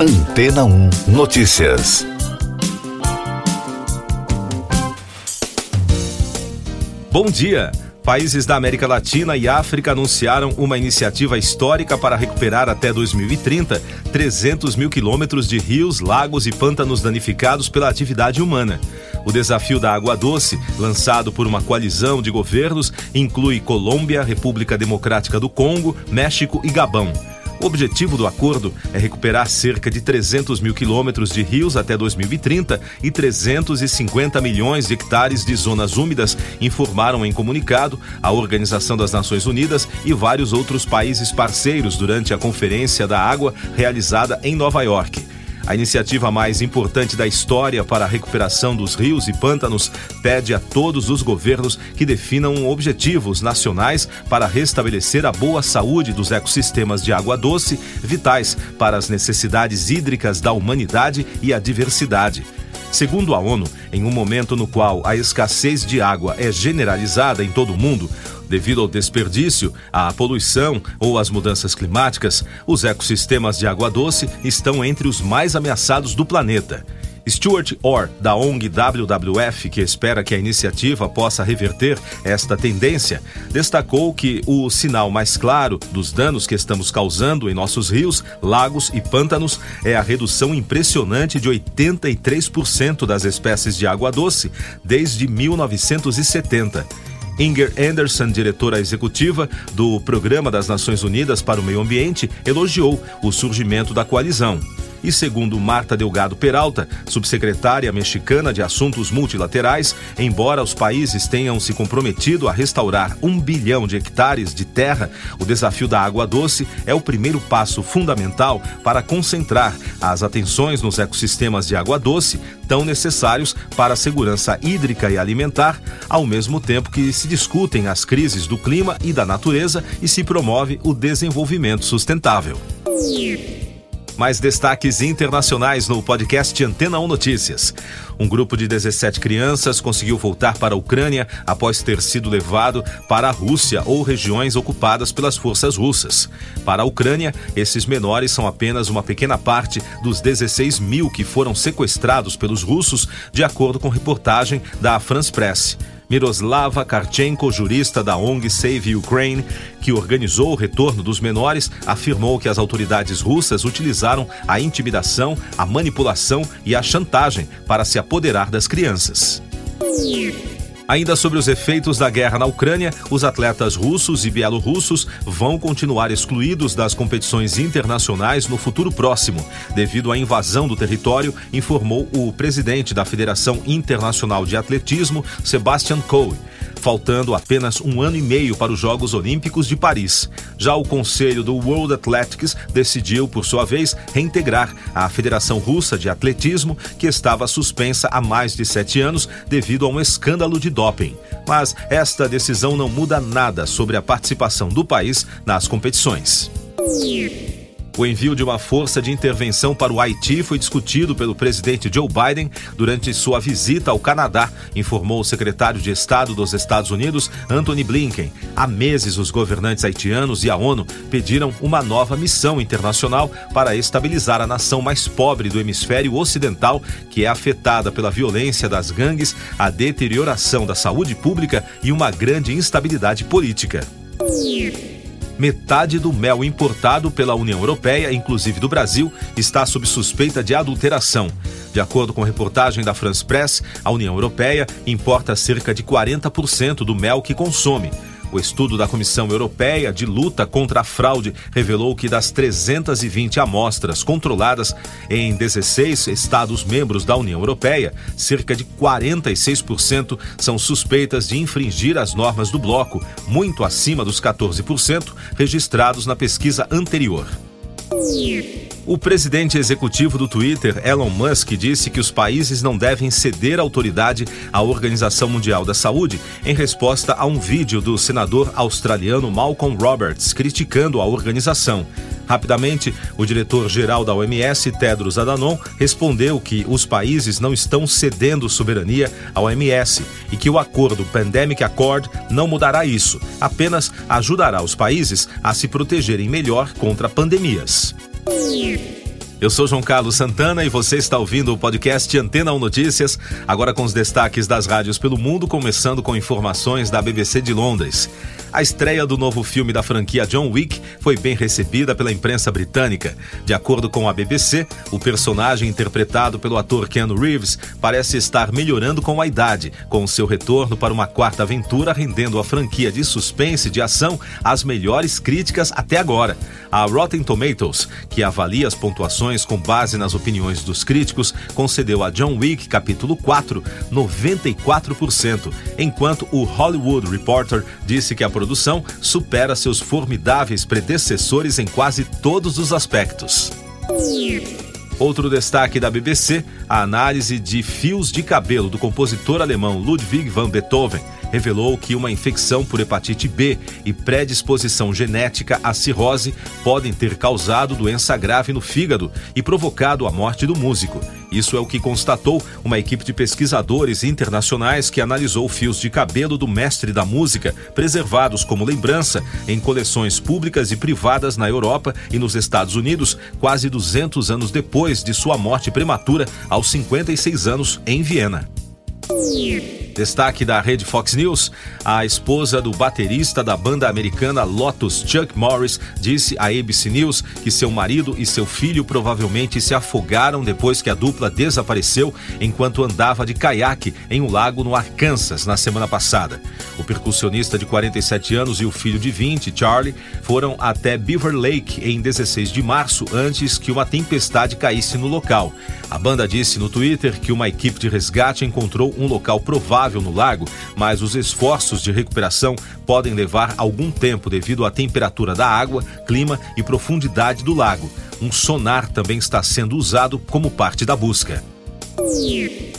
Antena 1 Notícias. Bom dia! Países da América Latina e África anunciaram uma iniciativa histórica para recuperar até 2030 300 mil quilômetros de rios, lagos e pântanos danificados pela atividade humana. O desafio da água doce, lançado por uma coalizão de governos, inclui Colômbia, República Democrática do Congo, México e Gabão. O objetivo do acordo é recuperar cerca de 300 mil quilômetros de rios até 2030 e 350 milhões de hectares de zonas úmidas, informaram em comunicado a Organização das Nações Unidas e vários outros países parceiros durante a Conferência da Água realizada em Nova York. A iniciativa mais importante da história para a recuperação dos rios e pântanos pede a todos os governos que definam objetivos nacionais para restabelecer a boa saúde dos ecossistemas de água doce, vitais para as necessidades hídricas da humanidade e a diversidade. Segundo a ONU, em um momento no qual a escassez de água é generalizada em todo o mundo, devido ao desperdício, à poluição ou às mudanças climáticas, os ecossistemas de água doce estão entre os mais ameaçados do planeta. Stuart Orr, da ONG WWF, que espera que a iniciativa possa reverter esta tendência, destacou que o sinal mais claro dos danos que estamos causando em nossos rios, lagos e pântanos é a redução impressionante de 83% das espécies de água doce desde 1970. Inger Anderson, diretora executiva do Programa das Nações Unidas para o Meio Ambiente, elogiou o surgimento da coalizão. E segundo Marta Delgado Peralta, subsecretária mexicana de Assuntos Multilaterais, embora os países tenham se comprometido a restaurar um bilhão de hectares de terra, o desafio da água doce é o primeiro passo fundamental para concentrar as atenções nos ecossistemas de água doce, tão necessários para a segurança hídrica e alimentar, ao mesmo tempo que se discutem as crises do clima e da natureza e se promove o desenvolvimento sustentável. Mais destaques internacionais no podcast Antena 1 Notícias. Um grupo de 17 crianças conseguiu voltar para a Ucrânia após ter sido levado para a Rússia ou regiões ocupadas pelas forças russas. Para a Ucrânia, esses menores são apenas uma pequena parte dos 16 mil que foram sequestrados pelos russos, de acordo com reportagem da France Press. Miroslava Karchenko, jurista da ONG Save Ukraine, que organizou o retorno dos menores, afirmou que as autoridades russas utilizaram a intimidação, a manipulação e a chantagem para se apoderar das crianças. Ainda sobre os efeitos da guerra na Ucrânia, os atletas russos e bielorrussos vão continuar excluídos das competições internacionais no futuro próximo, devido à invasão do território, informou o presidente da Federação Internacional de Atletismo, Sebastian Coe faltando apenas um ano e meio para os Jogos Olímpicos de Paris. Já o Conselho do World Athletics decidiu, por sua vez, reintegrar a Federação Russa de Atletismo, que estava suspensa há mais de sete anos devido a um escândalo de doping. Mas esta decisão não muda nada sobre a participação do país nas competições. O envio de uma força de intervenção para o Haiti foi discutido pelo presidente Joe Biden durante sua visita ao Canadá, informou o secretário de Estado dos Estados Unidos, Anthony Blinken. Há meses, os governantes haitianos e a ONU pediram uma nova missão internacional para estabilizar a nação mais pobre do hemisfério ocidental, que é afetada pela violência das gangues, a deterioração da saúde pública e uma grande instabilidade política metade do mel importado pela União Europeia, inclusive do Brasil, está sob suspeita de adulteração. De acordo com reportagem da France Press, a União Europeia importa cerca de 40% do mel que consome. O estudo da Comissão Europeia de Luta contra a Fraude revelou que das 320 amostras controladas em 16 Estados-membros da União Europeia, cerca de 46% são suspeitas de infringir as normas do bloco, muito acima dos 14% registrados na pesquisa anterior. O presidente executivo do Twitter, Elon Musk, disse que os países não devem ceder autoridade à Organização Mundial da Saúde em resposta a um vídeo do senador australiano Malcolm Roberts criticando a organização. Rapidamente, o diretor-geral da OMS, Tedros Adhanom, respondeu que os países não estão cedendo soberania à OMS e que o acordo Pandemic Accord não mudará isso, apenas ajudará os países a se protegerem melhor contra pandemias. Yeah. Eu sou João Carlos Santana e você está ouvindo o podcast Antena 1 Notícias, agora com os destaques das rádios pelo mundo, começando com informações da BBC de Londres. A estreia do novo filme da franquia John Wick foi bem recebida pela imprensa britânica. De acordo com a BBC, o personagem interpretado pelo ator Keanu Reeves parece estar melhorando com a idade, com seu retorno para uma quarta aventura, rendendo a franquia de suspense e de ação as melhores críticas até agora. A Rotten Tomatoes, que avalia as pontuações com base nas opiniões dos críticos, concedeu a John Wick capítulo 4 94%, enquanto o Hollywood Reporter disse que a produção supera seus formidáveis predecessores em quase todos os aspectos. Outro destaque da BBC, a análise de fios de cabelo do compositor alemão Ludwig van Beethoven revelou que uma infecção por hepatite B e predisposição genética à cirrose podem ter causado doença grave no fígado e provocado a morte do músico. Isso é o que constatou uma equipe de pesquisadores internacionais que analisou fios de cabelo do mestre da música, preservados como lembrança em coleções públicas e privadas na Europa e nos Estados Unidos, quase 200 anos depois de sua morte prematura, aos 56 anos, em Viena. Destaque da rede Fox News: a esposa do baterista da banda americana Lotus, Chuck Morris, disse à ABC News que seu marido e seu filho provavelmente se afogaram depois que a dupla desapareceu enquanto andava de caiaque em um lago no Arkansas na semana passada. O percussionista de 47 anos e o filho de 20, Charlie, foram até Beaver Lake em 16 de março antes que uma tempestade caísse no local. A banda disse no Twitter que uma equipe de resgate encontrou um local provável no lago, mas os esforços de recuperação podem levar algum tempo devido à temperatura da água, clima e profundidade do lago. Um sonar também está sendo usado como parte da busca.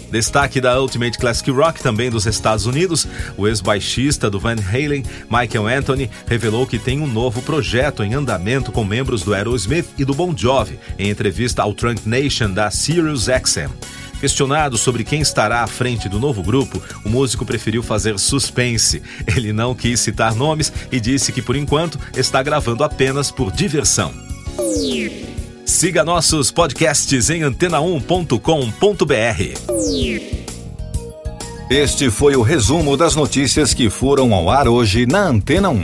Destaque da Ultimate Classic Rock, também dos Estados Unidos, o ex-baixista do Van Halen, Michael Anthony, revelou que tem um novo projeto em andamento com membros do Aerosmith e do Bon Jovi, em entrevista ao Trunk Nation da Sirius XM. Questionado sobre quem estará à frente do novo grupo, o músico preferiu fazer suspense. Ele não quis citar nomes e disse que, por enquanto, está gravando apenas por diversão. Siga nossos podcasts em antena1.com.br. Este foi o resumo das notícias que foram ao ar hoje na Antena 1.